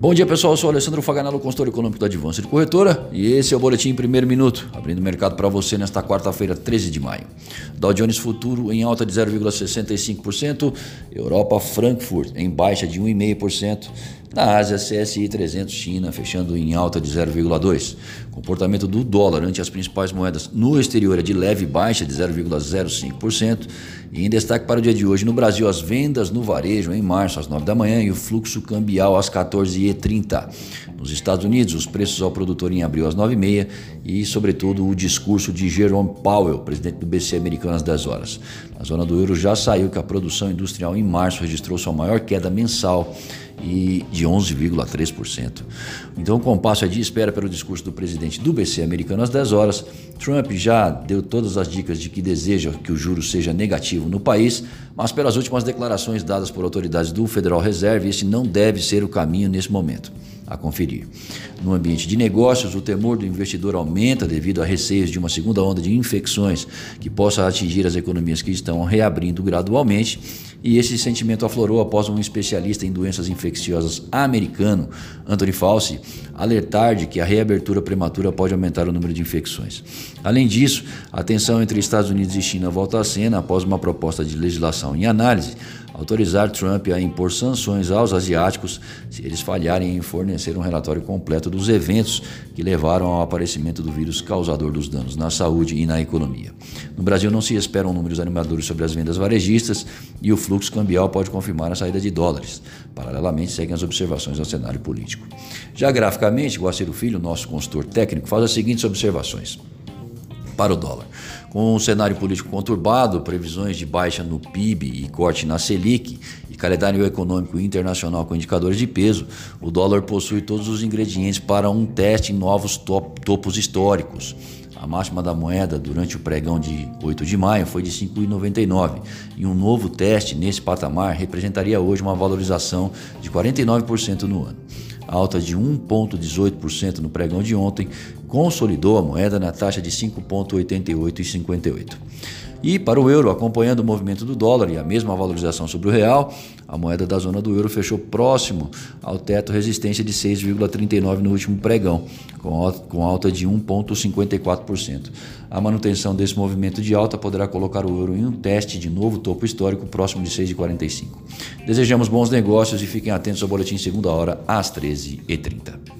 Bom dia pessoal, eu sou Alessandro Faganello, consultor econômico da Advança de Corretora e esse é o Boletim em Primeiro Minuto, abrindo o mercado para você nesta quarta-feira, 13 de maio. Dow Jones Futuro em alta de 0,65%, Europa Frankfurt em baixa de 1,5%, na Ásia, CSI 300 China fechando em alta de 0,2%. Comportamento do dólar ante as principais moedas no exterior é de leve baixa de 0,05%. E em destaque para o dia de hoje, no Brasil, as vendas no varejo em março às 9 da manhã e o fluxo cambial às 14h30. Nos Estados Unidos, os preços ao produtor em abril às 9h30 e, sobretudo, o discurso de Jerome Powell, presidente do BC americano às 10 horas. Na zona do euro já saiu que a produção industrial em março registrou sua maior queda mensal e de 11,3%. Então o compasso é de espera pelo discurso do presidente do BC americano às 10 horas. Trump já deu todas as dicas de que deseja que o juro seja negativo no país, mas pelas últimas declarações dadas por autoridades do Federal Reserve, esse não deve ser o caminho nesse momento a conferir. No ambiente de negócios, o temor do investidor aumenta devido a receios de uma segunda onda de infecções que possa atingir as economias que estão reabrindo gradualmente, e esse sentimento aflorou após um especialista em doenças infecciosas americano, Anthony Fauci, alertar de que a reabertura prematura pode aumentar o número de infecções. Além disso, a tensão entre Estados Unidos e China volta à cena após uma proposta de legislação em análise autorizar Trump a impor sanções aos asiáticos se eles falharem em fornecer um relatório completo dos eventos que levaram ao aparecimento do vírus causador dos danos na saúde e na economia. No Brasil não se esperam números animadores sobre as vendas varejistas e o fluxo cambial pode confirmar a saída de dólares. Paralelamente, seguem as observações ao cenário político. Já graficamente, Guaciro Filho, nosso consultor técnico, faz as seguintes observações para o dólar. Com um cenário político conturbado, previsões de baixa no PIB e corte na Selic e calendário econômico internacional com indicadores de peso, o dólar possui todos os ingredientes para um teste em novos top, topos históricos. A máxima da moeda durante o pregão de 8 de maio foi de 5,99 e um novo teste nesse patamar representaria hoje uma valorização de 49% no ano alta de 1,18% no pregão de ontem, consolidou a moeda na taxa de 5,88,58. E para o euro, acompanhando o movimento do dólar e a mesma valorização sobre o real, a moeda da zona do euro fechou próximo ao teto resistência de 6,39 no último pregão, com alta de 1,54%. A manutenção desse movimento de alta poderá colocar o euro em um teste de novo topo histórico próximo de 6,45. Desejamos bons negócios e fiquem atentos ao boletim segunda hora às 13h30.